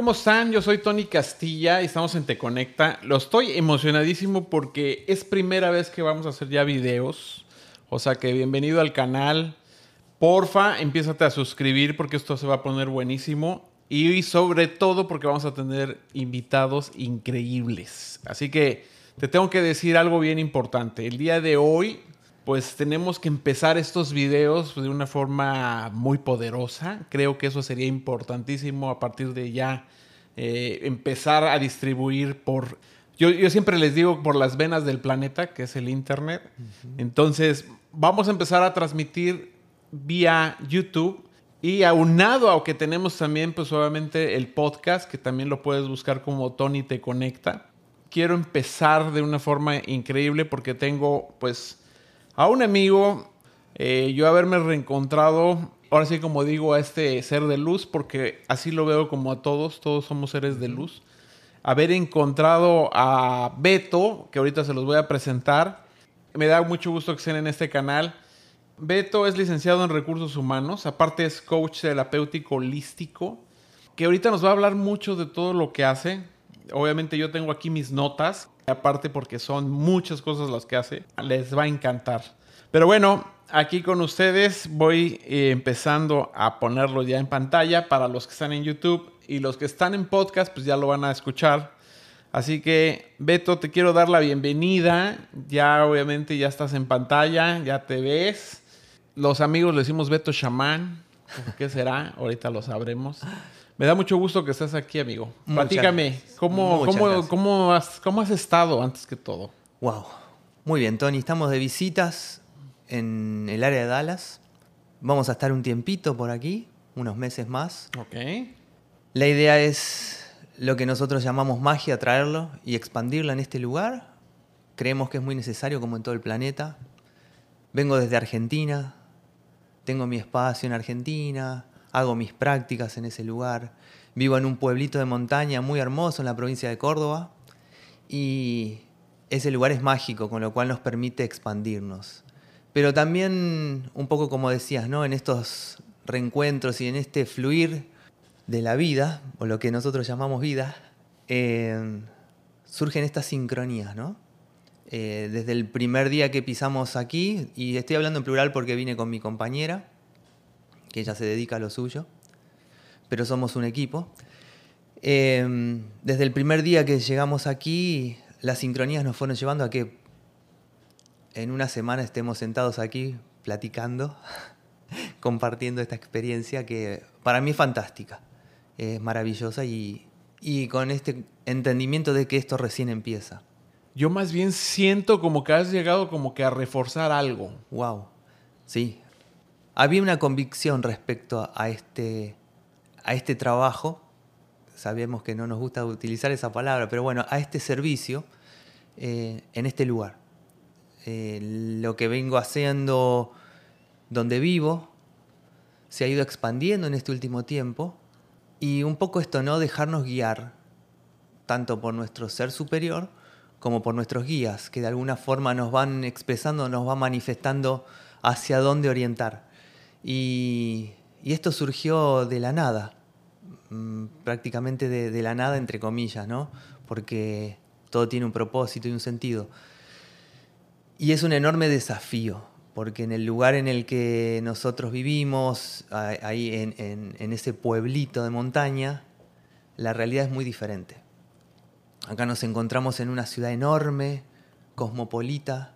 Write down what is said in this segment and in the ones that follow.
¿cómo están? Yo soy Tony Castilla y estamos en Te Conecta. Lo estoy emocionadísimo porque es primera vez que vamos a hacer ya videos. O sea que bienvenido al canal. Porfa, empiézate a suscribir porque esto se va a poner buenísimo. Y sobre todo porque vamos a tener invitados increíbles. Así que te tengo que decir algo bien importante. El día de hoy pues tenemos que empezar estos videos de una forma muy poderosa. Creo que eso sería importantísimo a partir de ya eh, empezar a distribuir por... Yo, siempre les digo por las venas del planeta, que es el Internet. Entonces, vamos a empezar a transmitir vía YouTube. Y aunado a que tenemos también, pues obviamente el podcast, que también lo puedes buscar como Tony Te Conecta. Quiero empezar de una forma increíble porque tengo, pues, a un amigo, eh, yo haberme reencontrado, ahora sí como digo, a este ser de luz, porque así lo veo como a todos, todos somos seres de luz. Haber encontrado a Beto, que ahorita se los voy a presentar. Me da mucho gusto que estén en este canal. Beto es licenciado en recursos humanos, aparte es coach terapéutico holístico, que ahorita nos va a hablar mucho de todo lo que hace. Obviamente yo tengo aquí mis notas, aparte porque son muchas cosas las que hace, les va a encantar. Pero bueno, aquí con ustedes voy eh, empezando a ponerlo ya en pantalla para los que están en YouTube y los que están en podcast pues ya lo van a escuchar. Así que Beto, te quiero dar la bienvenida. Ya obviamente ya estás en pantalla, ya te ves. Los amigos le decimos Beto Chamán. ¿Qué será? Ahorita lo sabremos. Me da mucho gusto que estés aquí, amigo. Platícame, ¿cómo, cómo, cómo, has, ¿cómo has estado antes que todo? Wow. Muy bien, Tony. Estamos de visitas en el área de Dallas. Vamos a estar un tiempito por aquí, unos meses más. Ok. La idea es lo que nosotros llamamos magia, traerlo y expandirla en este lugar. Creemos que es muy necesario como en todo el planeta. Vengo desde Argentina, tengo mi espacio en Argentina, hago mis prácticas en ese lugar. Vivo en un pueblito de montaña muy hermoso en la provincia de Córdoba y ese lugar es mágico, con lo cual nos permite expandirnos. Pero también, un poco como decías, ¿no? en estos reencuentros y en este fluir de la vida, o lo que nosotros llamamos vida, eh, surgen estas sincronías, ¿no? Eh, desde el primer día que pisamos aquí, y estoy hablando en plural porque vine con mi compañera, que ella se dedica a lo suyo, pero somos un equipo. Em, desde el primer día que llegamos aquí, las sincronías nos fueron llevando a que en una semana estemos sentados aquí platicando, compartiendo esta experiencia que para mí es fantástica, es maravillosa y, y con este entendimiento de que esto recién empieza. Yo más bien siento como que has llegado como que a reforzar algo. Wow. Sí, había una convicción respecto a este, a este trabajo, sabemos que no nos gusta utilizar esa palabra, pero bueno, a este servicio eh, en este lugar. Eh, lo que vengo haciendo donde vivo se ha ido expandiendo en este último tiempo y un poco esto, ¿no? Dejarnos guiar tanto por nuestro ser superior como por nuestros guías, que de alguna forma nos van expresando, nos van manifestando hacia dónde orientar. Y, esto surgió de la nada, mm, prácticamente de, la nada, entre comillas, ¿no? Porque todo tiene un propósito y un sentido. Y es un enorme desafío, porque en el lugar en el que nosotros vivimos, ahí en, ese pueblito de montaña, la realidad es muy diferente. Acá nos encontramos en una ciudad enorme, cosmopolita.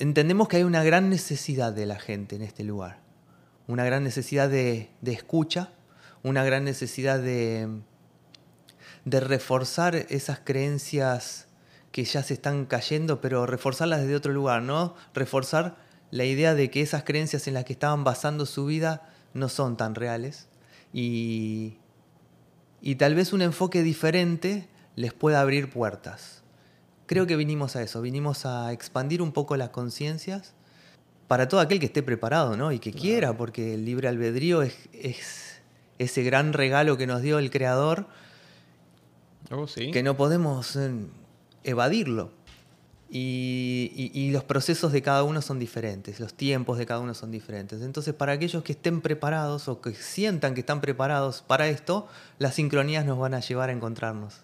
Entendemos que hay una gran necesidad de la gente en este lugar una gran necesidad de, escucha, una gran necesidad de, de reforzar esas creencias que ya se están cayendo, pero reforzarlas desde otro lugar, ¿no? Reforzar la idea de que esas creencias en las que estaban basando su vida no son tan reales y, y tal vez un enfoque diferente les pueda abrir puertas. Creo que vinimos a eso, vinimos a expandir un poco las conciencias para todo aquel que esté preparado ¿no? y que quiera, porque el libre albedrío es, ese gran regalo que nos dio el Creador oh, que no podemos eh, evadirlo. Y, y- y los procesos de cada uno son diferentes, los tiempos de cada uno son diferentes. Entonces, para aquellos que estén preparados o que sientan que están preparados para esto, las sincronías nos van a llevar a encontrarnos.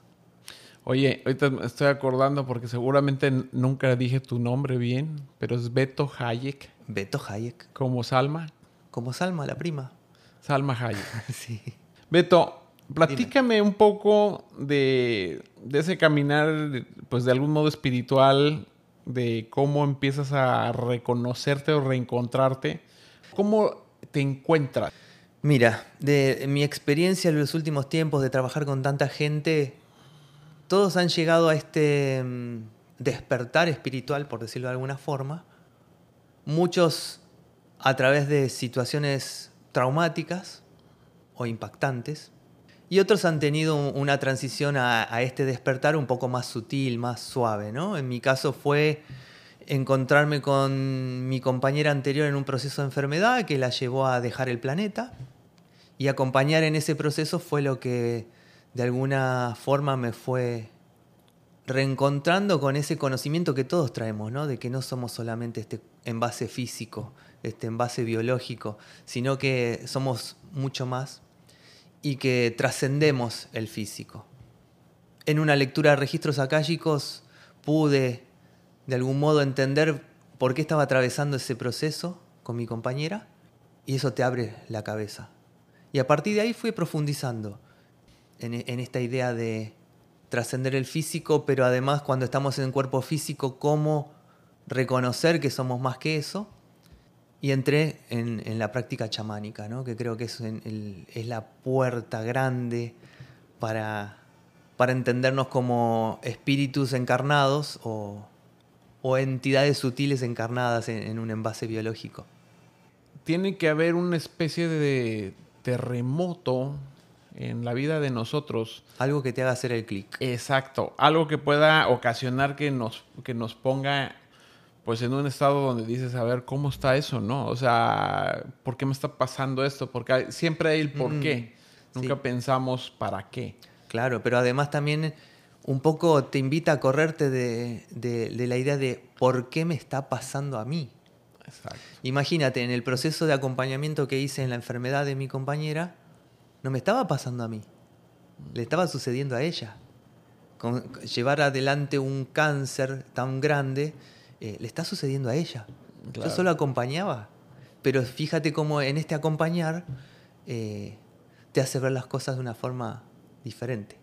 Oye, ahorita me estoy acordando porque seguramente nunca dije tu nombre bien, pero es Beto Hayek, Beto Hayek, como Salma. como Salma, la prima. Salma Hayek. sí. Beto, platícame un poco de, de ese caminar, pues de algún modo espiritual, de cómo empiezas a reconocerte o reencontrarte. ¿Cómo te encuentras? Mira, de mi experiencia en los últimos tiempos de trabajar con tanta gente, todos han llegado a este mm, despertar espiritual, por decirlo de alguna forma. Muchos a través de situaciones traumáticas o impactantes. Y otros han tenido un- una transición a, a este despertar un poco más sutil, más suave. ¿no? En mi caso fue encontrarme con mi compañera anterior en un proceso de enfermedad que la llevó a dejar el planeta. Y acompañar en ese proceso fue lo que de alguna forma me fue reencontrando con ese conocimiento que todos traemos, ¿no? De que no somos solamente este envase físico, este envase biológico, sino que somos mucho más y que trascendemos el físico. En una lectura de registros akáshicos pude de algún modo entender por qué estaba atravesando ese proceso con mi compañera y eso te abre la cabeza. Y a partir de ahí fui profundizando en, en esta idea de trascender el físico, pero además cuando estamos en el cuerpo físico, cómo reconocer que somos más que eso. Y entré en, en la práctica chamánica, ¿no? que creo que es, en el- es la puerta grande para, para entendernos como espíritus encarnados o, o entidades sutiles encarnadas en, en un envase biológico. Tiene que haber una especie de terremoto en la vida de nosotros. Algo que te haga hacer el clic. Exacto. Algo que pueda ocasionar que nos, que nos ponga pues en un estado donde dices, a ver, ¿cómo está eso, no? O sea, ¿por qué me está pasando esto? Porque hay- siempre hay el por Mm, qué. Nunca sí. pensamos para qué. Claro, pero además también un poco te invita a correrte de, de- de la idea de por qué me está pasando a mí. Exacto. Imagínate, en el proceso de acompañamiento que hice en la enfermedad de mi compañera, no me estaba pasando a mí, le estaba sucediendo a ella. Con- llevar adelante un cáncer tan grande, eh, le está sucediendo a ella. Claro. Yo solo acompañaba, pero fíjate cómo en este acompañar eh, te hace ver las cosas de una forma diferente.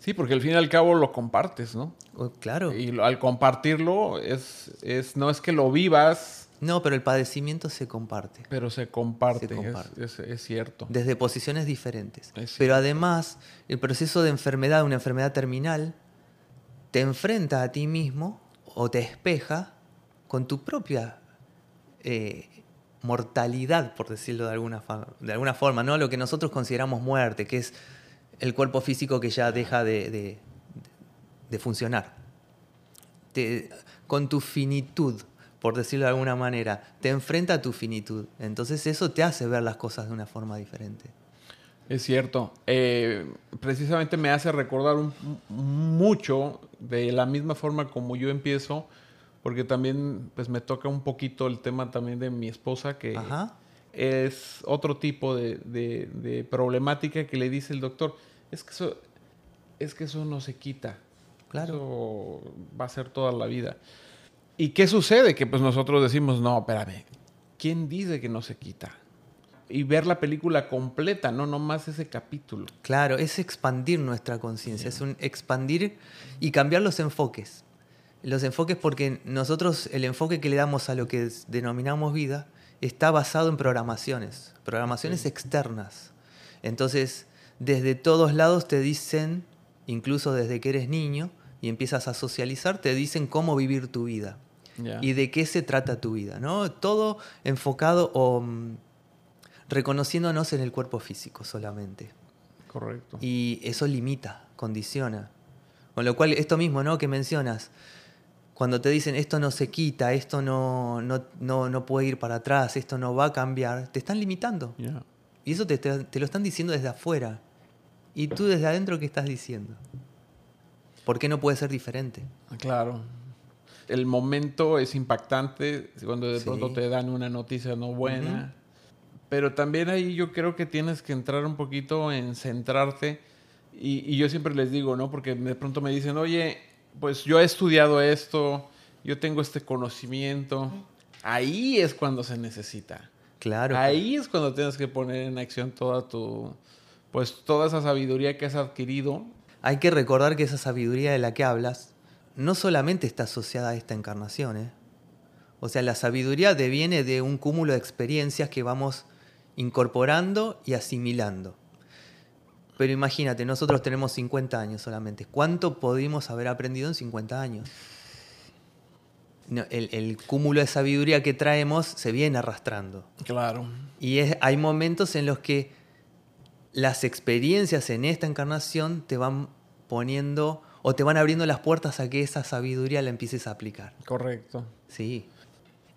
Sí, porque al fin y al cabo lo compartes, ¿no? Oh, claro. Y al compartirlo es, es, no es que lo vivas, No, pero el padecimiento se comparte. pero se comparte. Se es- comparte. Es, es cierto. desde posiciones diferentes. Es Pero además, el proceso de enfermedad, una enfermedad terminal, te enfrenta a ti mismo o te espeja con tu propia eh, mortalidad, por decirlo de alguna, de alguna forma, ¿no? Lo que nosotros consideramos muerte, que es el cuerpo físico que ya deja de, de- funcionar. Con tu finitud, por decirlo de alguna manera, te enfrenta a tu finitud. Entonces eso te hace ver las cosas de una forma diferente. Es cierto. Eh, precisamente me hace recordar mucho de la misma forma como yo empiezo, porque también pues me toca un poquito el tema también de mi esposa, que Ajá. es otro tipo de, de- de problemática que le dice el doctor, es que eso, es que eso no se quita. Claro. Eso va a ser toda la vida. ¿Y qué sucede? Que pues nosotros decimos, no, espérame, ¿quién dice que no se quita? Y ver la película completa, no nomás ese capítulo. Claro, es expandir nuestra conciencia, es un expandir y cambiar los enfoques. Los enfoques porque nosotros el enfoque que le damos a lo que denominamos vida está basado en programaciones, programaciones Sí. externas. Entonces, desde todos lados te dicen, incluso desde que eres niño y empiezas a socializar, te dicen cómo vivir tu vida y de qué se trata tu vida, ¿no? Todo enfocado o mm, reconociéndonos en el cuerpo físico solamente. Correcto. Y eso limita, condiciona. Con lo cual, esto mismo ¿no? que mencionas, cuando te dicen esto no se quita, esto no, no, no, no puede ir para atrás, esto no va a cambiar, te están limitando. Ya. Y eso te, te- te lo están diciendo desde afuera. ¿Y tú desde adentro qué estás diciendo? ¿Por qué no puede ser diferente? Claro. el momento es impactante cuando de Sí. pronto te dan una noticia no buena. Pero también ahí yo creo que tienes que entrar un poquito en centrarte. Y, y yo siempre les digo, ¿no? Porque de pronto me dicen, oye, pues yo he estudiado esto, yo tengo este conocimiento. Ahí es cuando se necesita. Claro. Ahí es cuando tienes que poner en acción toda tu, pues toda esa sabiduría que has adquirido. Hay que recordar que esa sabiduría de la que hablas no solamente está asociada a esta encarnación. ¿eh? O sea, la sabiduría deviene de un cúmulo de experiencias que vamos incorporando y asimilando. Pero imagínate, nosotros tenemos 50 años solamente. ¿Cuánto pudimos haber aprendido en 50 años? No, el, el cúmulo de sabiduría que traemos se viene arrastrando. Claro. Y es- hay momentos en los que las experiencias en esta encarnación te van poniendo o te van abriendo las puertas a que esa sabiduría la empieces a aplicar. Correcto. Sí.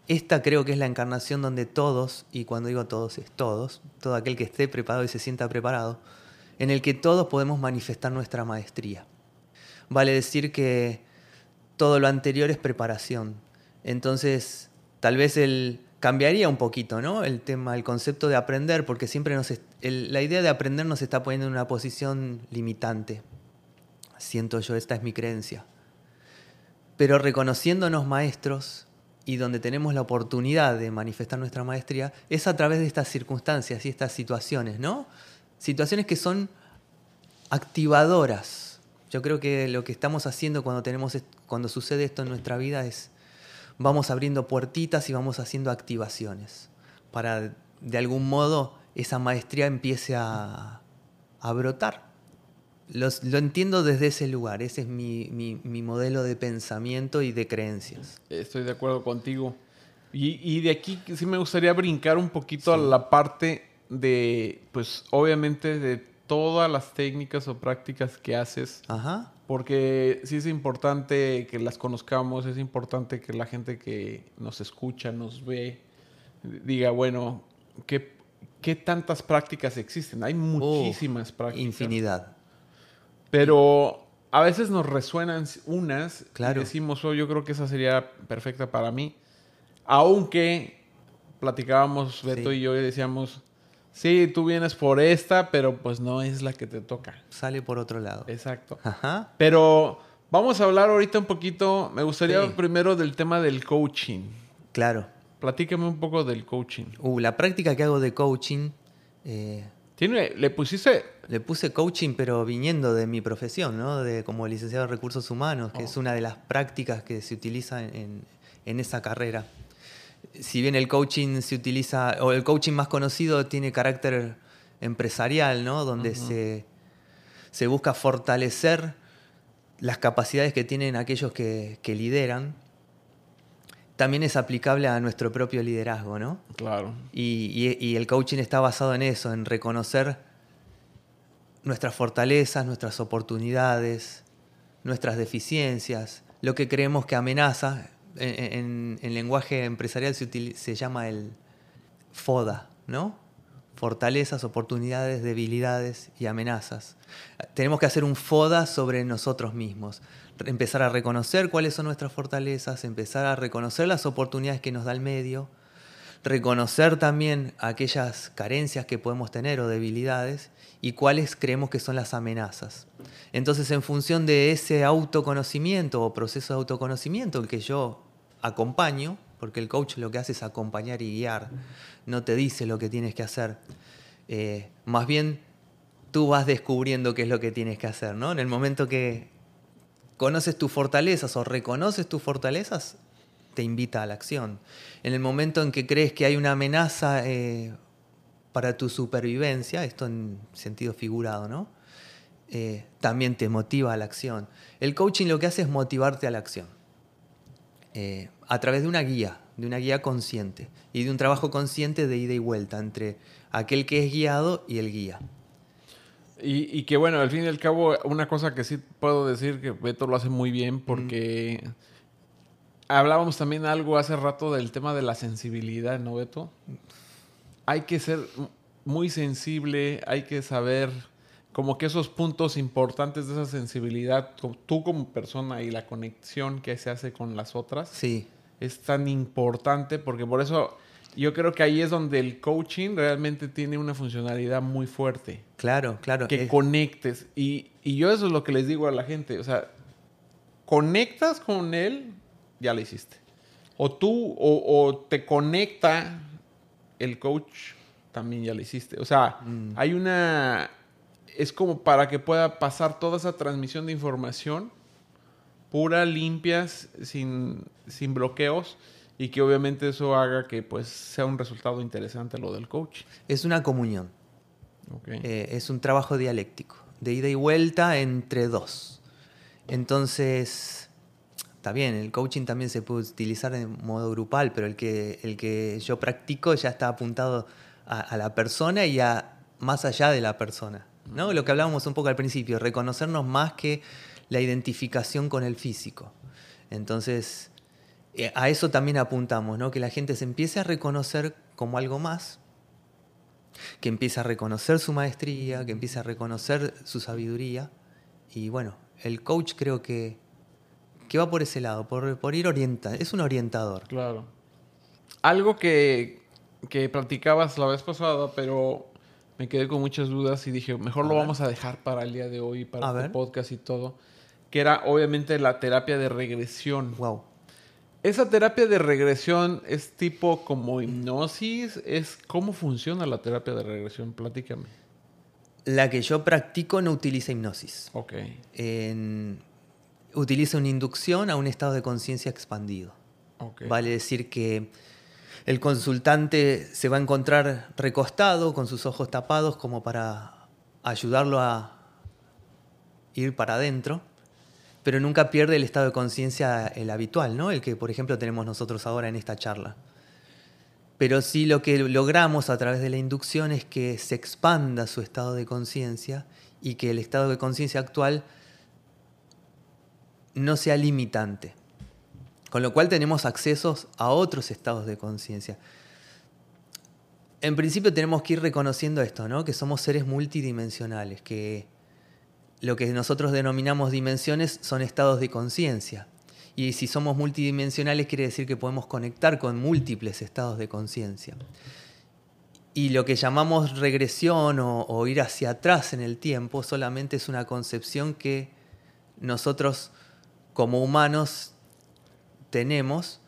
Esta creo que es la encarnación donde todos, y cuando digo todos es todos, todo aquel que esté preparado y se sienta preparado, en el que todos podemos manifestar nuestra maestría. Vale decir que todo lo anterior es preparación. Entonces, tal vez el cambiaría un poquito, ¿no? El tema, el concepto de aprender, porque siempre nos el- la idea de aprender nos está poniendo en una posición limitante. Siento yo, esta es mi creencia. Pero reconociéndonos maestros y donde tenemos la oportunidad de manifestar nuestra maestría, es a través de estas circunstancias y estas situaciones, ¿no? Situaciones que son activadoras. Yo creo que lo que estamos haciendo cuando, tenemos, cuando sucede esto en nuestra vida es vamos abriendo puertitas y vamos haciendo activaciones para de algún modo esa maestría empiece a, a brotar. Los- lo entiendo desde ese lugar, ese es mi, mi- mi modelo de pensamiento y de creencias. Estoy de acuerdo contigo. Y, y de aquí sí me gustaría brincar un poquito a la parte de, pues obviamente de todas las técnicas o prácticas que haces, Ajá. porque sí es importante que las conozcamos, es importante que la gente que nos escucha, nos ve, diga, bueno, ¿qué, qué tantas prácticas existen? Hay muchísimas prácticas. Infinidad. Pero a veces nos resuenan unas Claro. y decimos, oh, yo creo que esa sería perfecta para mí. Aunque platicábamos Beto Sí. y yo y decíamos, sí, tú vienes por esta, pero pues no es la que te toca. Sale por otro lado. Exacto. Ajá. Pero vamos a hablar ahorita un poquito, me gustaría Sí. primero del tema del coaching. Claro. Platícame un poco del coaching. Uh, la práctica que hago de coaching, eh, ¿Tiene, ¿Le pusiste le puse coaching, pero viniendo de mi profesión, ¿no? De, como licenciado en recursos humanos, que es una de las prácticas que se utiliza en, en esa carrera. Si bien el coaching se utiliza, o el coaching más conocido tiene carácter empresarial, ¿no? Donde se, se busca fortalecer las capacidades que tienen aquellos que, que lideran, también es aplicable a nuestro propio liderazgo, ¿no? Claro. Y, y- y el coaching está basado en eso, en reconocer nuestras fortalezas, nuestras oportunidades, nuestras deficiencias, lo que creemos que amenaza. En, en- en lenguaje empresarial se, se llama el FODA, ¿no? Fortalezas, oportunidades, debilidades y amenazas. Tenemos que hacer un FODA sobre nosotros mismos. Empezar a reconocer cuáles son nuestras fortalezas, empezar a reconocer las oportunidades que nos da el medio, reconocer también aquellas carencias que podemos tener o debilidades y cuáles creemos que son las amenazas. Entonces, en función de ese autoconocimiento o proceso de autoconocimiento, el que yo acompaño, porque el coach lo que hace es acompañar y guiar, no te dice lo que tienes que hacer, eh, más bien tú vas descubriendo qué es lo que tienes que hacer, ¿no? En el momento que conoces tus fortalezas o reconoces tus fortalezas, te invita a la acción. En el momento en que crees que hay una amenaza eh, para tu supervivencia, esto en sentido figurado, ¿no? Eh, también te motiva a la acción. El coaching lo que hace es motivarte a la acción. Eh, a través de una guía, de una guía consciente y de un trabajo consciente de ida y vuelta entre aquel que es guiado y el guía. Y, y que bueno, al fin y al cabo, una cosa que sí puedo decir que Beto lo hace muy bien porque hablábamos también algo hace rato del tema de la sensibilidad, ¿no, Beto? Hay que ser muy sensible, hay que saber como que esos puntos importantes de esa sensibilidad, tú como persona y la conexión que se hace con las otras, sí. es tan importante porque por eso yo creo que ahí es donde el coaching realmente tiene una funcionalidad muy fuerte. Claro, claro. Que conectes. Y, y, yo eso es lo que les digo a la gente. O sea, conectas con él, ya lo hiciste. O tú, o, o te conecta el coach, también ya lo hiciste. O sea, mm. hay una... Es como para que pueda pasar toda esa transmisión de información pura, limpias, sin, sin bloqueos y que obviamente eso haga que pues sea un resultado interesante lo del coach. Es una comunión. Eh, es un trabajo dialéctico, de ida y vuelta entre dos. Entonces, está bien, el coaching también se puede utilizar en modo grupal, pero el que, el que yo practico ya está apuntado a, la persona y a más allá de la persona. ¿no? Lo que hablábamos un poco al principio, reconocernos más que la identificación con el físico. Entonces, eh, a eso también apuntamos, ¿no? que la gente se empiece a reconocer como algo más, que empiece a reconocer su maestría, que empiece a reconocer su sabiduría. Y bueno, el coach creo que, que va por ese lado, por, por ir orientando, es un orientador. Claro. Algo que, que platicabas la vez pasada, pero me quedé con muchas dudas y dije, mejor lo vamos a dejar para el día de hoy, para el este podcast y todo, que era obviamente la terapia de regresión. Wow. ¿Esa terapia de regresión es tipo como hipnosis? ¿Es cómo funciona la terapia de regresión? Platícame. La que yo practico no utiliza hipnosis. Ok. Utiliza una inducción a un estado de conciencia expandido. Vale decir que el consultante se va a encontrar recostado con sus ojos tapados como para ayudarlo a ir para adentro pero nunca pierde el estado de conciencia el habitual, ¿no? El que, por ejemplo, tenemos nosotros ahora en esta charla. Pero sí lo que logramos a través de la inducción es que se expanda su estado de conciencia y que el estado de conciencia actual no sea limitante. Con lo cual tenemos accesos a otros estados de conciencia. En principio tenemos que ir reconociendo esto, ¿no? Que somos seres multidimensionales, que lo que nosotros denominamos dimensiones son estados de conciencia. Y si somos multidimensionales quiere decir que podemos conectar con múltiples estados de conciencia. Y lo que llamamos regresión o, ir hacia atrás en el tiempo solamente es una concepción que nosotros como humanos tenemos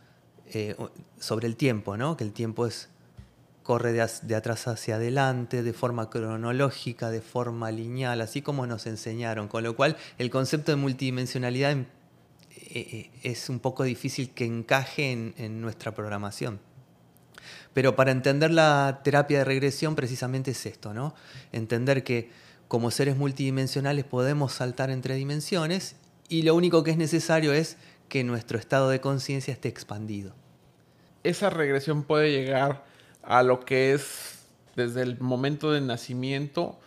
eh, sobre el tiempo, ¿no? que el tiempo es corre de, atrás hacia adelante, de forma cronológica, de forma lineal, así como nos enseñaron. Con lo cual, el concepto de multidimensionalidad eh, eh, es un poco difícil que encaje en, nuestra programación. Pero para entender la terapia de regresión, precisamente es esto, ¿no? Entender que como seres multidimensionales podemos saltar entre dimensiones y lo único que es necesario es que nuestro estado de conciencia esté expandido. Esa regresión puede llegar a lo que es desde el momento de nacimiento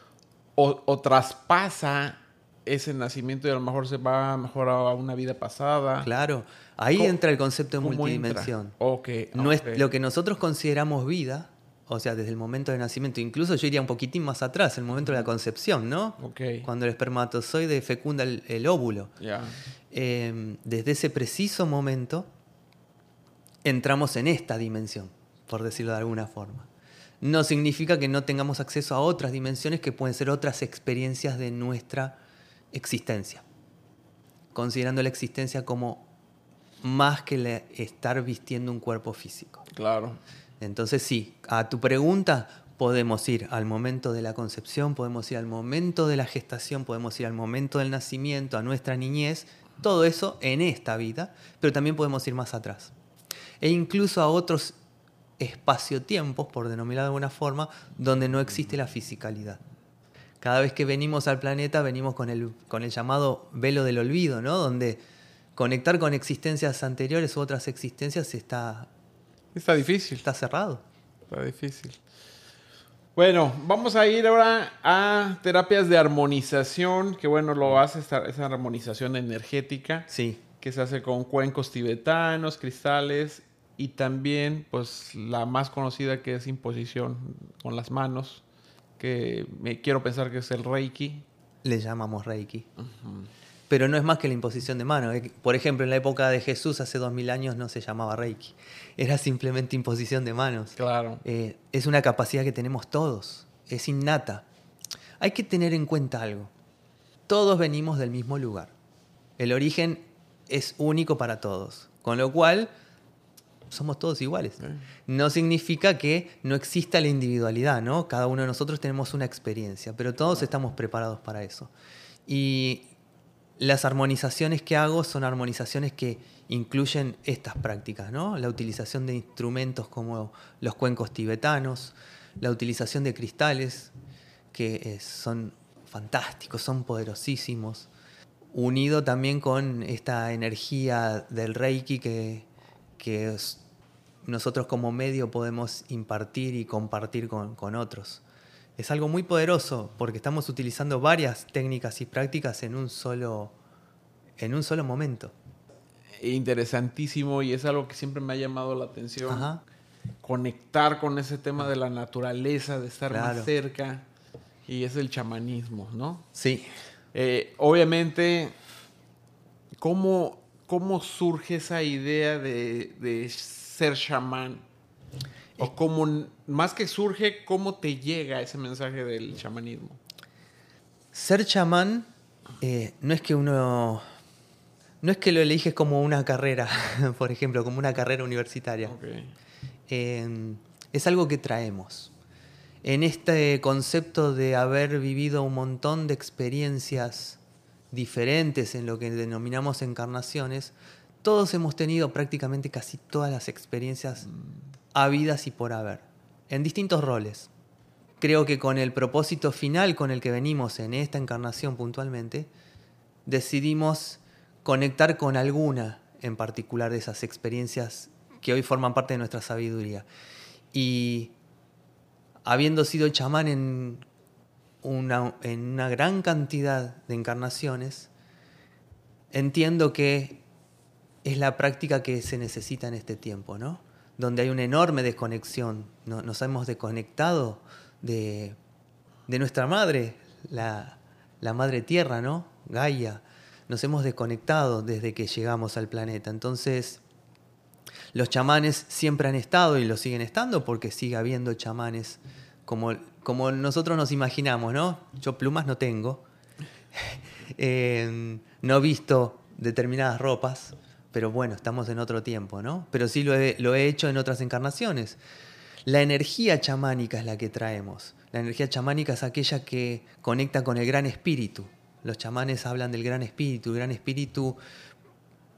o, traspasa ese nacimiento y a lo mejor se va mejor a una vida pasada. Claro, ahí entra el concepto de multidimensión. Okay, no es lo que nosotros consideramos vida, o sea, desde el momento de nacimiento, incluso yo iría un poquitín más atrás, el momento de la concepción, ¿no? Okay. Cuando el espermatozoide fecunda el, óvulo. Em, desde ese preciso momento entramos en esta dimensión por decirlo de alguna forma. No significa que no tengamos acceso a otras dimensiones que pueden ser otras experiencias de nuestra existencia, considerando la existencia como más que estar vistiendo un cuerpo físico. Claro. Entonces sí, a tu pregunta podemos ir al momento de la concepción, podemos ir al momento de la gestación, podemos ir al momento del nacimiento, a nuestra niñez, todo eso en esta vida, pero también podemos ir más atrás. E incluso a otros espacio-tiempos, por denominar de alguna forma, donde no existe la fisicalidad. Cada vez que venimos al planeta venimos con el, con el llamado velo del olvido, ¿no? donde conectar con existencias anteriores u otras existencias está... Está difícil. Está cerrado. Está difícil. Bueno, vamos a ir ahora a terapias de armonización, que bueno, lo hace esta, esa armonización energética. Sí. Que se hace con cuencos tibetanos, cristales y también pues la más conocida que es imposición con las manos, que me quiero pensar que es el Reiki. le llamamos Reiki. Pero no es más que la imposición de mano. Por ejemplo, en la época de Jesús, hace dos mil años, no se llamaba Reiki. Era simplemente imposición de manos. Claro. Eh, es una capacidad que tenemos todos. Es innata. Hay que tener en cuenta algo. Todos venimos del mismo lugar. El origen es único para todos. Con lo cual, somos todos iguales. No significa que no exista la individualidad, ¿no? Cada uno de nosotros tenemos una experiencia, pero todos estamos preparados para eso. Y las armonizaciones que hago son armonizaciones que incluyen estas prácticas, ¿no? La utilización de instrumentos como los cuencos tibetanos, la utilización de cristales, que eh, son fantásticos, son poderosísimos, unido también con esta energía del Reiki que, que nosotros como medio podemos impartir y compartir con, con otros. Es algo muy poderoso porque estamos utilizando varias técnicas y prácticas en un solo, en un solo momento. Interesantísimo y es algo que siempre me ha llamado la atención. Ajá. Conectar con ese tema de la naturaleza, de estar Claro. más cerca. Y es el chamanismo, ¿no? Sí. Eh, obviamente, ¿cómo, ¿cómo surge esa idea de, de ser chamán? O cómo, más que surge, ¿cómo te llega ese mensaje del chamanismo? Ser chamán eh, no es que uno. No es que lo eliges como una carrera, por ejemplo, como una carrera universitaria. Eh, es algo que traemos. En este concepto de haber vivido un montón de experiencias diferentes en lo que denominamos encarnaciones, todos hemos tenido prácticamente casi todas las experiencias habidas y por haber, en distintos roles. Creo que con el propósito final con el que venimos en esta encarnación puntualmente, decidimos conectar con alguna en particular de esas experiencias que hoy forman parte de nuestra sabiduría. Y habiendo sido chamán en una, en una gran cantidad de encarnaciones, entiendo que es la práctica que se necesita en este tiempo, ¿no? Donde hay una enorme desconexión. No- Nos hemos desconectado de, de nuestra madre, la, la madre tierra, ¿no? Gaia. Nos hemos desconectado desde que llegamos al planeta. Entonces, los chamanes siempre han estado y lo siguen estando porque sigue habiendo chamanes como, como nosotros nos imaginamos, ¿no? Yo plumas no tengo, Eh, no he visto determinadas ropas, pero bueno, estamos en otro tiempo, ¿no? Pero sí lo he, hecho en otras encarnaciones. La energía chamánica es la que traemos. La energía chamánica es aquella que conecta con el gran espíritu. Los chamanes hablan del gran espíritu. El gran espíritu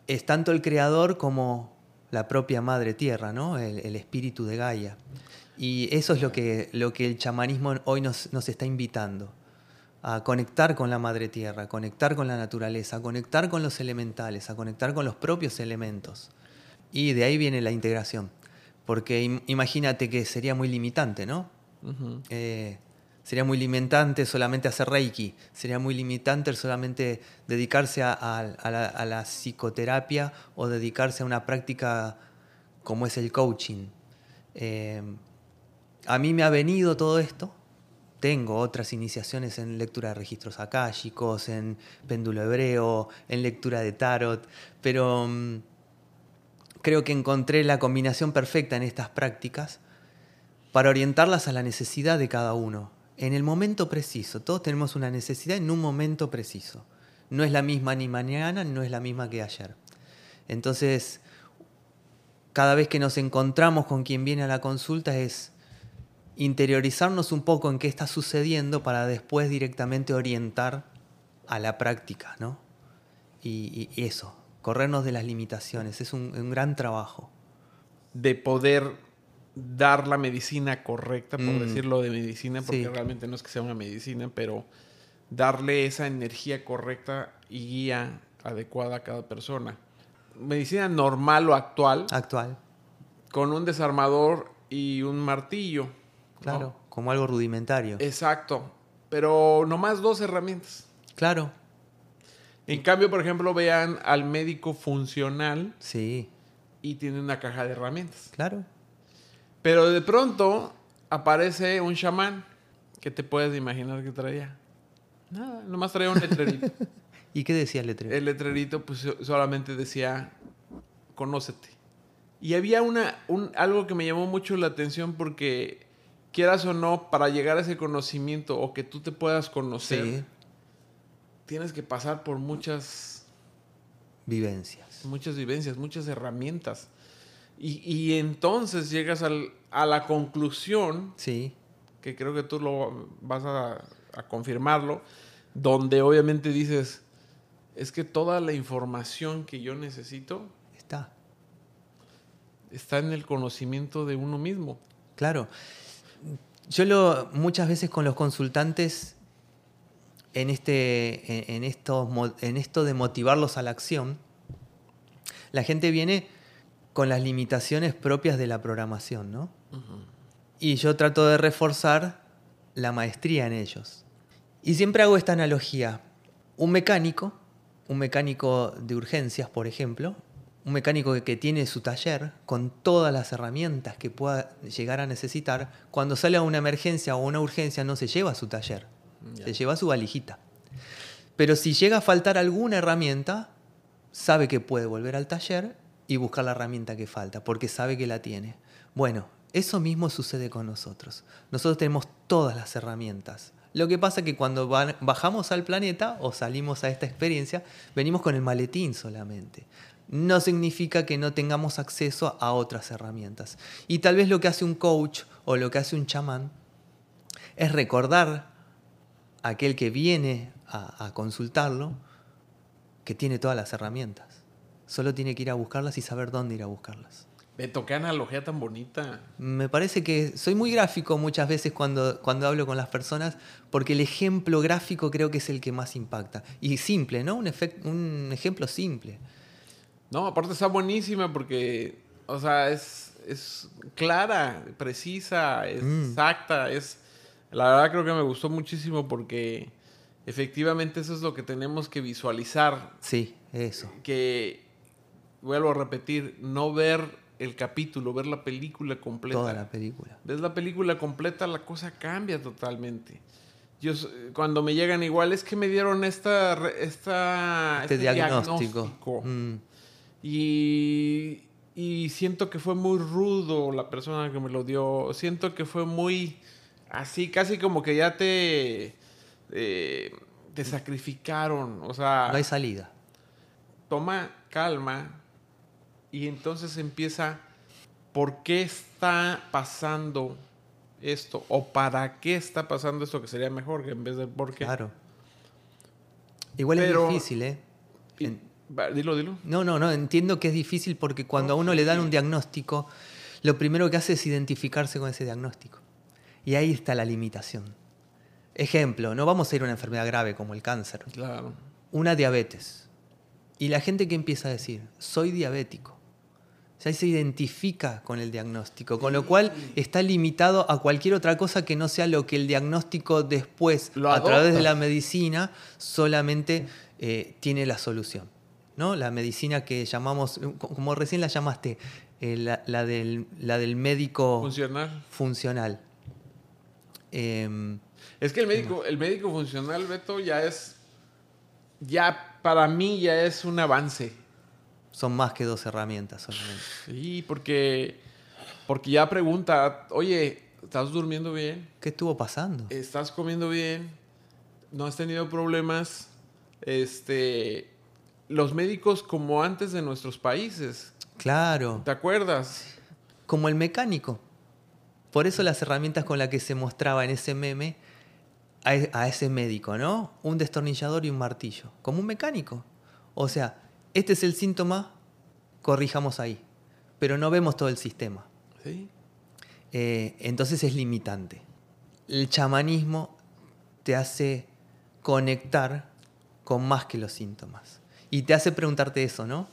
es tanto el creador como la propia madre tierra, ¿no? El, el espíritu de Gaia. Y eso es lo que, lo que el chamanismo hoy nos, nos está invitando. A conectar con la madre tierra, a conectar con la naturaleza, a conectar con los elementales, a conectar con los propios elementos. Y de ahí viene la integración. Porque im- imagínate que sería muy limitante, ¿no? Eh, sería muy limitante solamente hacer reiki, sería muy limitante solamente dedicarse a, a- a la, a la psicoterapia o dedicarse a una práctica como es el coaching. Eh, a mí me ha venido todo esto. Tengo otras iniciaciones en lectura de registros akáshicos, en péndulo hebreo, en lectura de tarot, pero mm, creo que encontré la combinación perfecta en estas prácticas para orientarlas a la necesidad de cada uno, en el momento preciso. Todos tenemos una necesidad en un momento preciso. No es la misma ni mañana, no es la misma que ayer. Entonces, cada vez que nos encontramos con quien viene a la consulta es interiorizarnos un poco en qué está sucediendo para después directamente orientar a la práctica, ¿no? Y, y eso, corrernos de las limitaciones, es un, un gran trabajo. De poder dar la medicina correcta, por Mm. decirlo de medicina, porque Sí. realmente no es que sea una medicina, pero darle esa energía correcta y guía adecuada a cada persona. Medicina normal o actual, Actual, con un desarmador y un martillo. ¿No? claro, como algo rudimentario. Exacto. Pero nomás dos herramientas. Claro, En cambio, por ejemplo, vean al médico funcional sí, y tiene una caja de herramientas. claro. Pero de pronto aparece un chamán que te puedes imaginar que traía. Nada, nomás traía un letrerito. ¿Y qué decía el letrero? el letrerito pues so- solamente decía, conócete. Y había una, un, algo que me llamó mucho la atención porque quieras o no, para llegar a ese conocimiento o que tú te puedas conocer, Sí, tienes que pasar por muchas, vivencias. muchas vivencias, muchas herramientas. Y, y entonces llegas al- a la conclusión, Sí, que creo que tú lo vas a, a confirmarlo, donde obviamente dices, es que toda la información que yo necesito está. está en el conocimiento de uno mismo. Claro. Yo lo muchas veces con los consultantes en este en, en estos mo- en esto de motivarlos a la acción, la gente viene con las limitaciones propias de la programación, ¿no? Y yo trato de reforzar la maestría en ellos. Y siempre hago esta analogía. Un mecánico, un mecánico de urgencias, por ejemplo, un mecánico que, que tiene su taller con todas las herramientas que pueda llegar a necesitar, cuando sale a una emergencia o una urgencia no se lleva su taller, se lleva su valijita. Pero si llega a faltar alguna herramienta, sabe que puede volver al taller y buscar la herramienta que falta, porque sabe que la tiene. Bueno, eso mismo sucede con nosotros. Nosotros tenemos todas las herramientas. Lo que pasa es que cuando ba- bajamos al planeta o salimos a esta experiencia, venimos con el maletín solamente. No significa que no tengamos acceso a otras herramientas. Y tal vez lo que hace un coach o lo que hace un chamán es recordar a aquel que viene a, a consultarlo que tiene todas las herramientas. Solo tiene que ir a buscarlas y saber dónde ir a buscarlas. Beto, qué analogía tan bonita. Me parece que soy muy gráfico muchas veces cuando, cuando hablo con las personas, porque el ejemplo gráfico creo que es el que más impacta. Y simple, ¿no? Un, un ejemplo simple. No, aparte está buenísima porque, o sea, es, es clara, precisa, es Mm. exacta, es... La verdad creo que me gustó muchísimo porque efectivamente eso es lo que tenemos que visualizar. Sí, eso. Que, vuelvo a repetir, no ver el capítulo, ver la película completa. Toda la película. ves la película completa, la cosa cambia totalmente. Yo, cuando me llegan igual, es que me dieron esta, esta, Este, diagnóstico. diagnóstico. Mm, Y, y siento que fue muy rudo la persona que me lo dio. Siento que fue muy así, casi como que ya te, eh, te sacrificaron. O sea, no hay salida. toma calma y entonces empieza por qué está pasando esto o para qué está pasando esto que sería mejor que en vez de por qué. Claro. Igual Pero- es difícil, ¿eh? En- dilo, dilo. No, no, no, entiendo que es difícil porque cuando a uno le dan un diagnóstico, lo primero que hace es identificarse con ese diagnóstico. Y ahí está la limitación. Ejemplo, no vamos a ir a una enfermedad grave como el cáncer, Claro. una diabetes. Y la gente que empieza a decir, soy diabético, ya se identifica con el diagnóstico, con lo cual está limitado a cualquier otra cosa que no sea lo que el diagnóstico después, Lo a través de la medicina, solamente eh, tiene la solución. ¿No? La medicina que llamamos, como recién la llamaste, eh, la, la del, la del médico Funcional. funcional. Em, Es que el médico, el médico funcional, Beto, ya es. Ya para mí ya es un avance. son más que dos herramientas solamente. Sí, porque. Porque ya pregunta, oye, ¿estás durmiendo bien? ¿Qué estuvo pasando? ¿Estás comiendo bien? ¿No has tenido problemas? Este. Los médicos como antes de nuestros países. Claro. ¿Te acuerdas? como el mecánico. Por eso las herramientas con las que se mostraba en ese meme a, e- a ese médico, ¿no? Un destornillador y un martillo, como un mecánico. O sea, este es el síntoma, corrijamos ahí, pero no vemos todo el sistema. Sí. Eh, entonces es limitante. El chamanismo te hace conectar con más que los síntomas. Y te hace preguntarte eso, ¿no?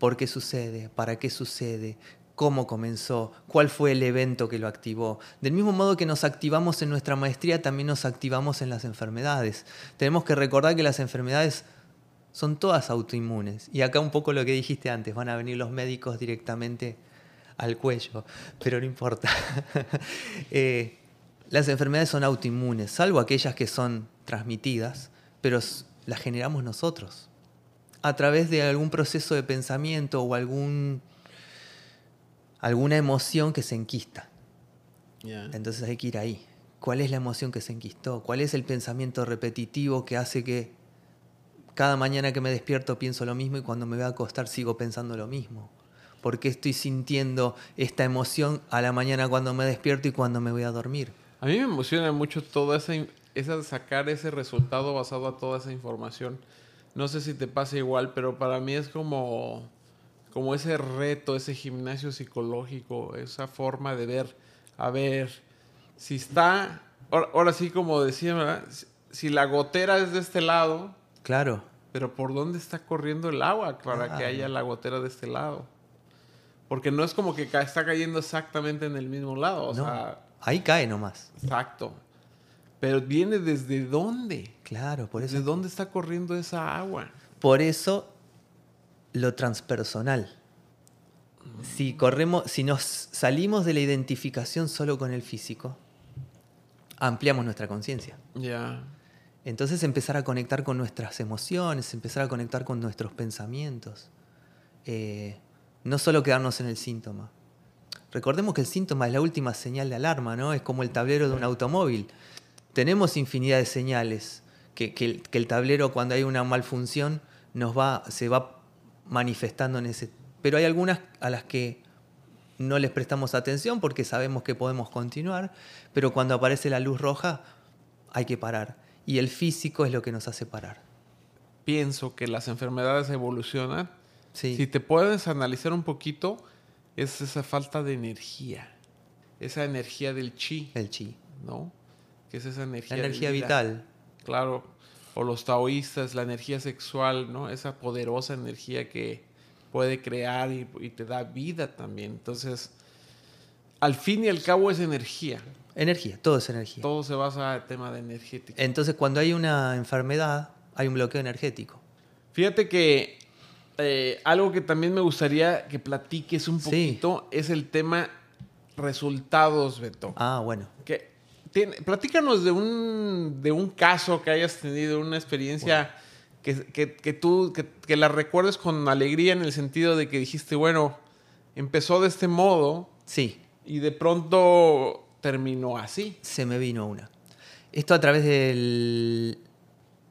¿Por qué sucede? ¿Para qué sucede? ¿Cómo comenzó? ¿Cuál fue el evento que lo activó? Del mismo modo que nos activamos en nuestra maestría, también nos activamos en las enfermedades. Tenemos que recordar que las enfermedades son todas autoinmunes. Y acá un poco lo que dijiste antes, van a venir los médicos directamente al cuello, pero no importa. Eh, Las enfermedades son autoinmunes, salvo aquellas que son transmitidas, pero las generamos nosotros a través de algún proceso de pensamiento o algún, alguna emoción que se enquista. Entonces hay que ir ahí. ¿Cuál es la emoción que se enquistó? ¿Cuál es el pensamiento repetitivo que hace que cada mañana que me despierto pienso lo mismo y cuando me voy a acostar sigo pensando lo mismo? ¿Por qué estoy sintiendo esta emoción a la mañana cuando me despierto y cuando me voy a dormir? A mí me emociona mucho toda esa, esa sacar ese resultado basado a toda esa información. No sé si te pasa igual, pero para mí es como, como ese reto, ese gimnasio psicológico, esa forma de ver, a ver, si está, ahora, ahora sí como decía, ¿verdad? Si, la gotera es de este lado, Claro, pero ¿por dónde está corriendo el agua para que Claro. haya la gotera de este lado? Porque no es como que ca- está cayendo exactamente en el mismo lado, o no. sea, ahí cae nomás. Exacto. Pero viene desde dónde? Claro, por eso. ¿Desde dónde está corriendo esa agua? Por eso lo transpersonal. Si corremos, si nos salimos de la identificación solo con el físico, ampliamos nuestra conciencia. Ya. Entonces empezar a conectar con nuestras emociones, empezar a conectar con nuestros pensamientos. Eh, no solo quedarnos en el síntoma. Recordemos que el síntoma es la última señal de alarma, ¿no? Es como el tablero de un automóvil. Tenemos infinidad de señales que, que el, que el tablero cuando hay una malfunción nos va, se va manifestando en ese... Pero hay algunas a las que no les prestamos atención porque sabemos que podemos continuar, pero cuando aparece la luz roja hay que parar. Y el físico es lo que nos hace parar. Pienso que las enfermedades evolucionan. Sí. Si te puedes analizar un poquito, es esa falta de energía. Esa energía del chi, El chi. ¿no? Que es esa La energía. de energía vital. Claro. O los taoístas, la energía sexual, ¿no? Esa poderosa energía que puede crear y, y te da vida también. Entonces, al fin y al cabo es energía. Energía, todo es energía. Todo se basa en el tema de energética. Entonces, cuando hay una enfermedad, hay un bloqueo energético. Fíjate que eh, algo que también me gustaría que platiques un Sí. poquito es el tema resultados, Beto. Ah, bueno. Que tiene- platícanos de un, de un caso que hayas tenido, una experiencia que, que- que tú que, que la recuerdes con alegría en el sentido de que dijiste, bueno, empezó de este modo Sí, y de pronto terminó así. se me vino una. Esto a través del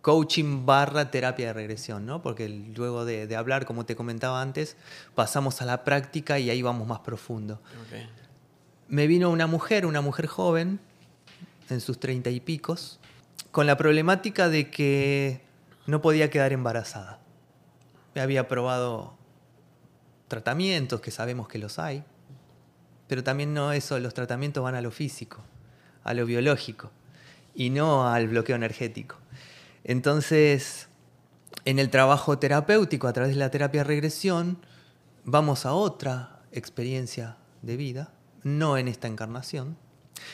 coaching barra terapia de regresión, ¿no? Porque luego de, de hablar, como te comentaba antes, pasamos a la práctica y ahí vamos más profundo. me vino una mujer, una mujer joven, en sus treinta y picos, con la problemática de que no podía quedar embarazada. Había probado tratamientos, que sabemos que los hay, pero también no eso, los tratamientos van a lo físico, a lo biológico, y no al bloqueo energético. Entonces, en el trabajo terapéutico, a través de la terapia regresión, vamos a otra experiencia de vida, no en esta encarnación,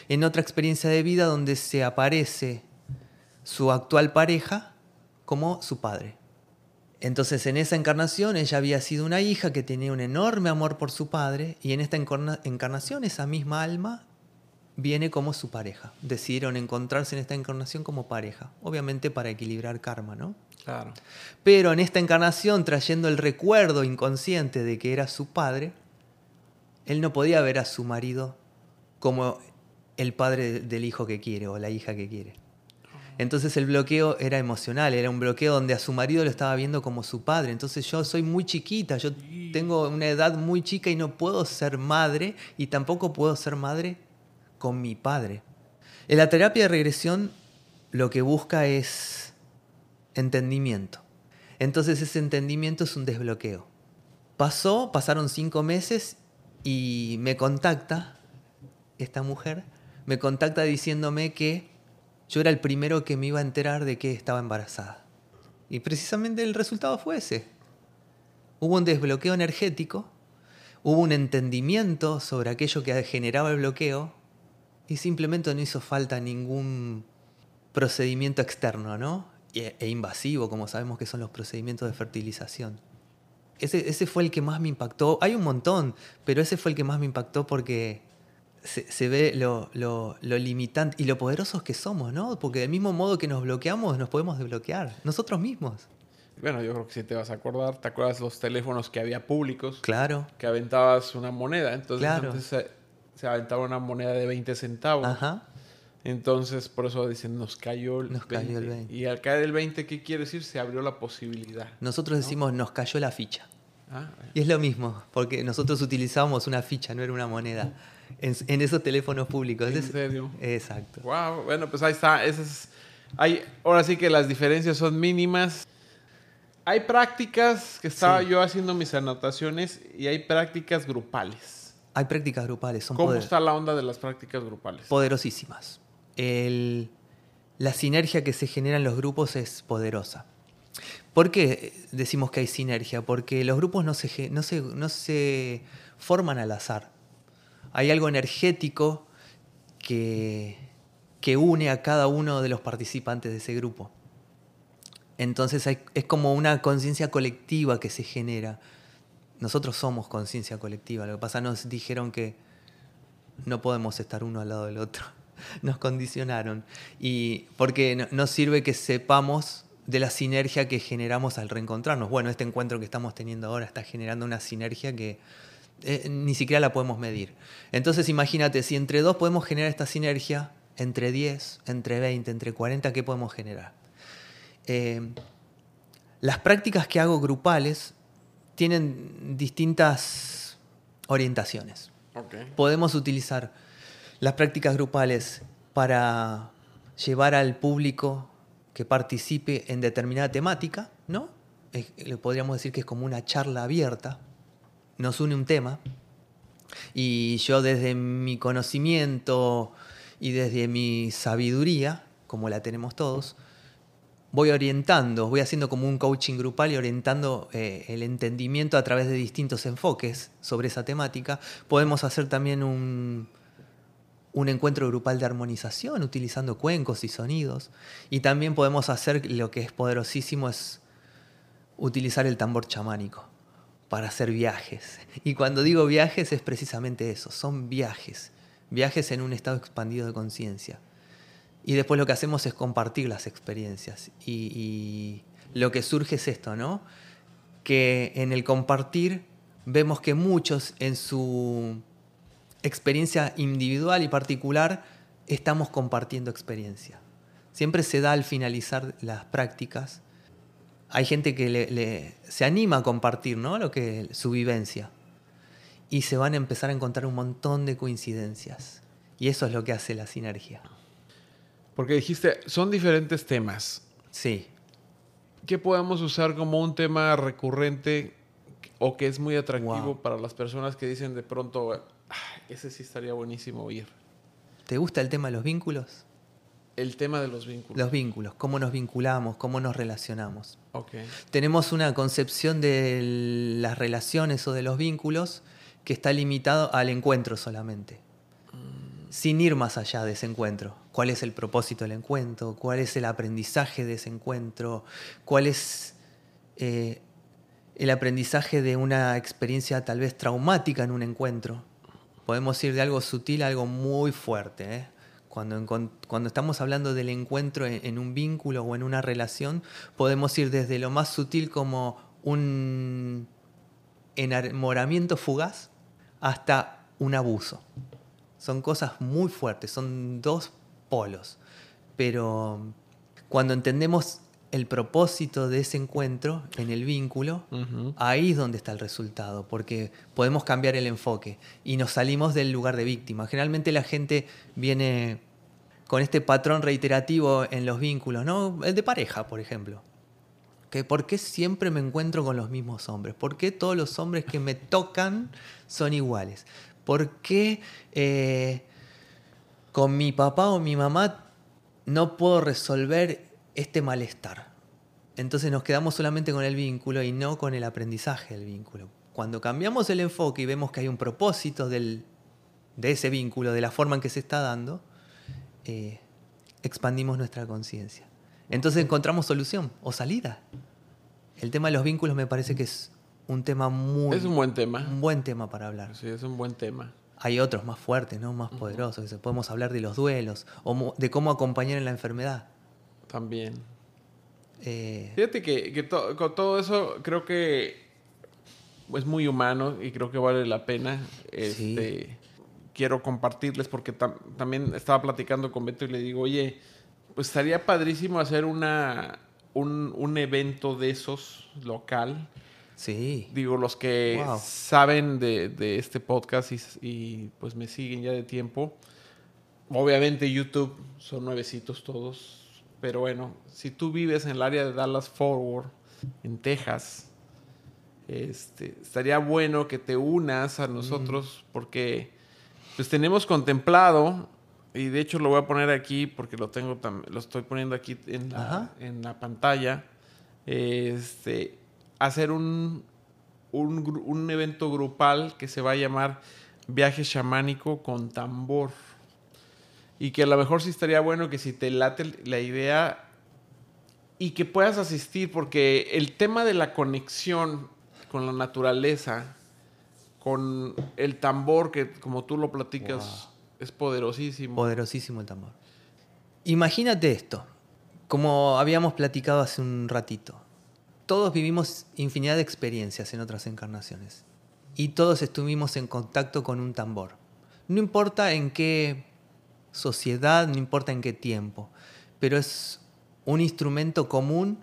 en otra experiencia de vida donde se aparece su actual pareja como su padre. Entonces en esa encarnación ella había sido una hija que tenía un enorme amor por su padre y en esta encarna- encarnación esa misma alma viene como su pareja. Decidieron encontrarse en esta encarnación como pareja, obviamente para equilibrar karma, ¿no? Claro. Pero en esta encarnación, trayendo el recuerdo inconsciente de que era su padre, él no podía ver a su marido como el padre del hijo que quiere o la hija que quiere. Entonces el bloqueo era emocional, era un bloqueo donde a su marido lo estaba viendo como su padre. Entonces yo soy muy chiquita, yo tengo una edad muy chica y no puedo ser madre y tampoco puedo ser madre con mi padre. En la terapia de regresión lo que busca es entendimiento. Entonces ese entendimiento es un desbloqueo. Pasó, pasaron cinco meses y me contacta esta mujer, me contacta diciéndome que yo era el primero que me iba a enterar de que estaba embarazada. Y precisamente el resultado fue ese. Hubo un desbloqueo energético, hubo un entendimiento sobre aquello que generaba el bloqueo y simplemente no hizo falta ningún procedimiento externo, ¿no? E, e invasivo, como sabemos que son los procedimientos de fertilización. Ese, ese fue el que más me impactó. Hay un montón, pero ese fue el que más me impactó porque se, se ve lo, lo- lo limitante y lo poderosos que somos, ¿no? Porque del mismo modo que nos bloqueamos, nos podemos desbloquear, nosotros mismos. Bueno, yo creo que si te vas a acordar, ¿te acuerdas los teléfonos que había públicos? Claro. Que aventabas una moneda. Entonces Claro. antes se, se aventaba una moneda de 20 centavos. Ajá. Entonces, por eso dicen, nos cayó el, Nos cayó el 20. Y al caer el 20, ¿qué quiere decir? Se abrió la posibilidad. Nosotros decimos, nos cayó la ficha. Ah, Y es lo mismo, porque nosotros utilizábamos una ficha, no era una moneda, en, en esos teléfonos públicos. ¿En serio? Exacto. Wow, bueno, pues ahí está. Ese es, hay, ahora sí que las diferencias son mínimas. Hay prácticas que estaba Sí. yo haciendo mis anotaciones y hay prácticas grupales. Hay prácticas grupales, son ¿Cómo poder- está la onda de las prácticas grupales? poderosísimas. El- la sinergia que se genera en los grupos es poderosa. ¿Por qué decimos que hay sinergia? Porque los grupos no se, no se, no se forman al azar. Hay algo energético que, une a cada uno de los participantes de ese grupo. Entonces es como una conciencia colectiva que se genera. Nosotros somos conciencia colectiva. Lo que pasa nos dijeron que no podemos estar uno al lado del otro. Nos condicionaron. Y porque no, no sirve que sepamos de la sinergia que generamos al reencontrarnos. Bueno, este encuentro que estamos teniendo ahora está generando una sinergia que eh, ni siquiera la podemos medir. Entonces imagínate, si entre dos podemos generar esta sinergia, entre 10, entre 20, entre 40, ¿qué podemos generar? Eh, las prácticas que hago grupales tienen distintas orientaciones podemos utilizar las prácticas grupales para llevar al público que participe en determinada temática, ¿no? Le podríamos decir que es como una charla abierta. Nos une un tema y yo desde mi conocimiento y desde mi sabiduría, como la tenemos todos, voy orientando, voy haciendo como un coaching grupal y orientando eh, el entendimiento a través de distintos enfoques sobre esa temática. Podemos hacer también un, un encuentro grupal de armonización utilizando cuencos y sonidos. Y también podemos hacer lo que es poderosísimo, es utilizar el tambor chamánico para hacer viajes. Y cuando digo viajes es precisamente eso, son viajes, viajes en un estado expandido de conciencia. Y después lo que hacemos es compartir las experiencias. Y, lo que surge es esto, ¿no? Que en el compartir vemos que muchos en su experiencia individual y particular estamos compartiendo experiencia. Siempre se da al finalizar las prácticas. Hay gente que le- le- se anima a compartir ¿no? lo que, su vivencia. Y se van a empezar a encontrar un montón de coincidencias. Y eso es lo que hace la sinergia. Porque dijiste, son diferentes temas. Sí. ¿Qué podemos usar como un tema recurrente o que es muy atractivo Wow. para las personas que dicen de pronto, "Ah, ese sí estaría buenísimo oír? ¿Te gusta el tema de los vínculos? El tema de los vínculos. Los vínculos, cómo nos vinculamos, cómo nos relacionamos. Tenemos una concepción de las relaciones o de los vínculos que está limitado al encuentro solamente, sin ir más allá de ese encuentro. ¿Cuál es el propósito del encuentro? ¿Cuál es el aprendizaje de ese encuentro? ¿Cuál es eh, el aprendizaje de una experiencia tal vez traumática en un encuentro? Podemos ir de algo sutil a algo muy fuerte. ¿eh? Cuando, estamos hablando del encuentro en, en un vínculo o en una relación, podemos ir desde lo más sutil como un enamoramiento fugaz hasta un abuso. Son cosas muy fuertes, son dos polos. Pero cuando entendemos el propósito de ese encuentro en el vínculo, ahí es donde está el resultado, porque podemos cambiar el enfoque y nos salimos del lugar de víctima. Generalmente la gente viene con este patrón reiterativo en los vínculos, ¿no? El de pareja, por ejemplo. Que ¿Por qué siempre me encuentro con los mismos hombres? ¿Por qué todos los hombres que me tocan son iguales? ¿Por qué eh, con mi papá o mi mamá no puedo resolver este malestar? Entonces nos quedamos solamente con el vínculo y no con el aprendizaje del vínculo. Cuando cambiamos el enfoque y vemos que hay un propósito del- de ese vínculo, de la forma en que se está dando, eh, expandimos nuestra conciencia. Entonces encontramos solución o salida. El tema de los vínculos me parece que es un tema muy... Es un buen tema. un buen tema para hablar. Sí, es un buen tema. hay otros más fuertes, ¿no? más poderosos. Podemos hablar de los duelos o de cómo acompañar en la enfermedad. También. Eh, Fíjate que, con todo eso creo que es muy humano y creo que vale la pena. Este, quiero compartirles porque también estaba platicando con Beto y le digo, oye, pues estaría padrísimo hacer una, un, evento de esos local. Sí. Digo, los que saben de, este podcast y, pues me siguen ya de tiempo. Obviamente YouTube son nuevecitos todos. Pero bueno, si tú vives en el área de Dallas Forward, en Texas, este, estaría bueno que te unas a nosotros porque pues tenemos contemplado y de hecho lo voy a poner aquí porque lo tengo lo estoy poniendo aquí en la, en la pantalla. Este, hacer un, un, evento grupal que se va a llamar Viaje Chamánico con Tambor. Y que a lo mejor sí estaría bueno que si te late la idea y que puedas asistir, porque el tema de la conexión con la naturaleza, con el tambor que como tú lo platicas, es poderosísimo. Poderosísimo el tambor. Imagínate esto, como habíamos platicado hace un ratito. Todos vivimos infinidad de experiencias en otras encarnaciones y todos estuvimos en contacto con un tambor. No importa en qué sociedad, no importa en qué tiempo, pero es un instrumento común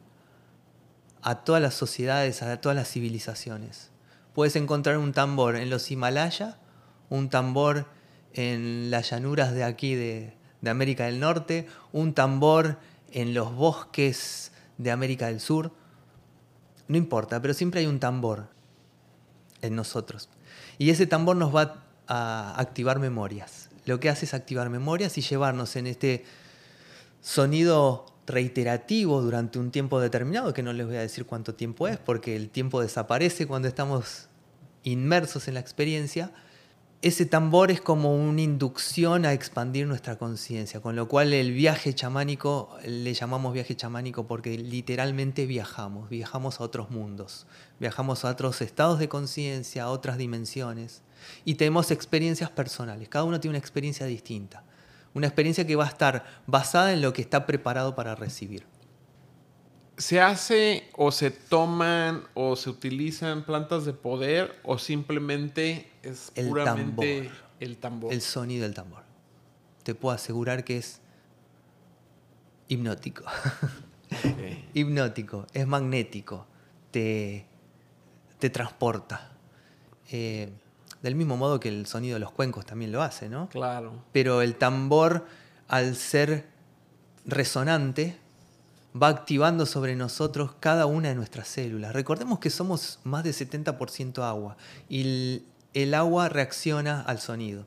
a todas las sociedades, a todas las civilizaciones. Puedes encontrar un tambor en los Himalayas, un tambor en las llanuras de aquí de, América del Norte, un tambor en los bosques de América del Sur. No importa, pero siempre hay un tambor en nosotros. Y ese tambor nos va a activar memorias. Lo que hace es activar memorias y llevarnos en este sonido reiterativo durante un tiempo determinado, que no les voy a decir cuánto tiempo es, porque el tiempo desaparece cuando estamos inmersos en la experiencia, ese tambor es como una inducción a expandir nuestra conciencia, con lo cual el viaje chamánico le llamamos viaje chamánico porque literalmente viajamos, viajamos a otros mundos, viajamos a otros estados de conciencia, a otras dimensiones y tenemos experiencias personales, cada uno tiene una experiencia distinta, una experiencia que va a estar basada en lo que está preparado para recibir. ¿Se hace o se toman o se utilizan plantas de poder o simplemente es puramente el tambor? El sonido del tambor. Te puedo asegurar que es hipnótico. hipnótico, es magnético, te, te transporta. Eh, del mismo modo que el sonido de los cuencos también lo hace, ¿no? Claro. Pero el tambor, al ser resonante, va activando sobre nosotros cada una de nuestras células. Recordemos que somos más de 70% agua y el, agua reacciona al sonido.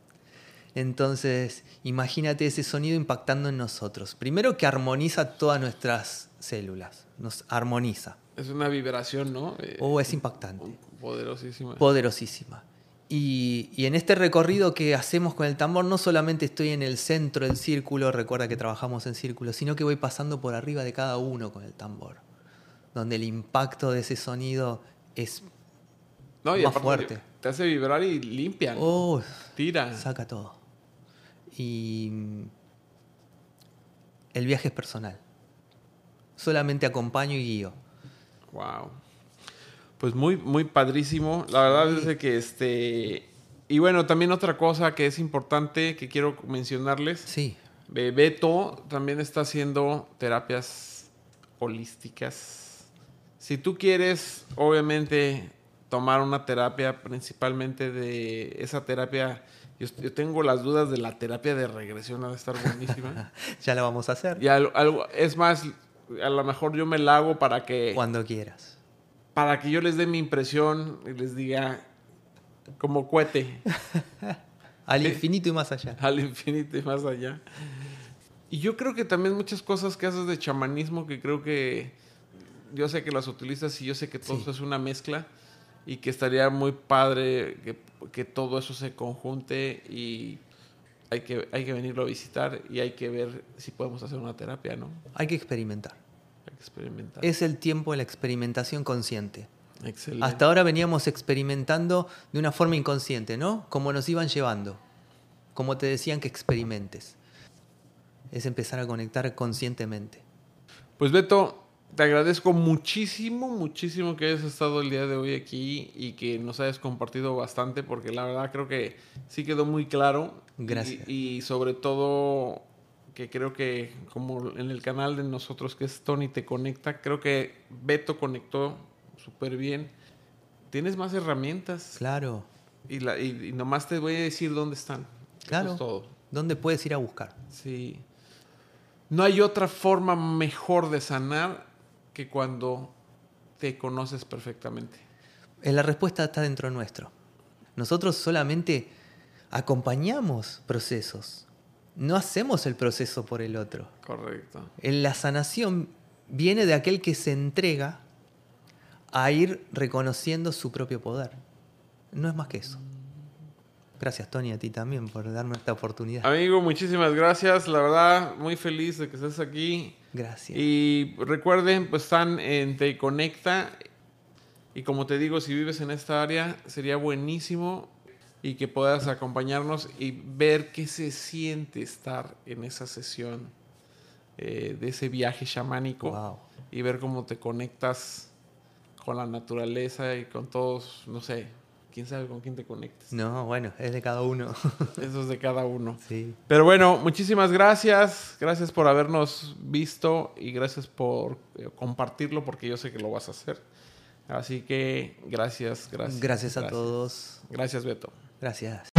Entonces, imagínate ese sonido impactando en nosotros. Primero que armoniza todas nuestras células, nos armoniza. Es una vibración, ¿no? Eh, oh, es impactante. Poderosísima. Poderosísima. Y, en este recorrido que hacemos con el tambor, no solamente estoy en el centro del círculo, recuerda que trabajamos en círculo, sino que voy pasando por arriba de cada uno con el tambor, donde el impacto de ese sonido es no, y más fuerte. Te hace vibrar y limpia. Oh, Tira. Saca todo. Y el viaje es personal. Solamente acompaño y guío. Wow. Pues muy, muy padrísimo. La verdad es que este. Y bueno, también otra cosa que es importante que quiero mencionarles. Sí. Beto también está haciendo terapias holísticas. Si tú quieres, obviamente, tomar una terapia, principalmente de esa terapia. Yo, tengo las dudas de la terapia de regresión, ha de estar buenísima. ya la vamos a hacer. Y algo, es más, a lo mejor yo me la hago para que. Cuando quieras para que yo les dé mi impresión y les diga como cohete. Al infinito y más allá. Al infinito y más allá. Y yo creo que también muchas cosas que haces de chamanismo que creo que yo sé que las utilizas y yo sé que todo eso es una mezcla y que estaría muy padre que, que, todo eso se conjunte y hay que, hay que venirlo a visitar y hay que ver si podemos hacer una terapia, ¿no? Hay que experimentar. Experimentar. Es el tiempo de la experimentación consciente. Excelente. Hasta ahora veníamos experimentando de una forma inconsciente, ¿no? Como nos iban llevando, como te decían que experimentes. Es empezar a conectar conscientemente. Pues Beto, te agradezco muchísimo, muchísimo que hayas estado el día de hoy aquí y que nos hayas compartido bastante, porque la verdad creo que sí quedó muy claro. Gracias. Y, y sobre todo que creo que como en el canal de nosotros que es Tony Te Conecta, creo que Beto conectó súper bien. Tienes más herramientas Claro, y, la, y, y nomás te voy a decir dónde están. Eso claro. es todo. ¿Dónde puedes ir a buscar? Sí. No hay otra forma mejor de sanar que cuando te conoces perfectamente. Eh, La respuesta está dentro nuestro. Nosotros solamente acompañamos procesos. No hacemos el proceso por el otro. Correcto. En La sanación viene de aquel que se entrega a ir reconociendo su propio poder. No es más que eso. Gracias, Tony, a ti también por darme esta oportunidad. Amigo, muchísimas gracias. La verdad, muy feliz de que estés aquí. Gracias. Y recuerden, pues están en Te Conecta. Y como te digo, si vives en esta área, sería buenísimo y que puedas acompañarnos y ver qué se siente estar en esa sesión eh, de ese viaje chamánico Wow. y ver cómo te conectas con la naturaleza y con todos, no sé, quién sabe con quién te conectes. No, bueno, es de cada uno. Eso es de cada uno. sí. Pero bueno, muchísimas gracias. Gracias por habernos visto y gracias por eh, compartirlo porque yo sé que lo vas a hacer. Así que gracias, gracias. Gracias a todos. Gracias, Beto. Gracias.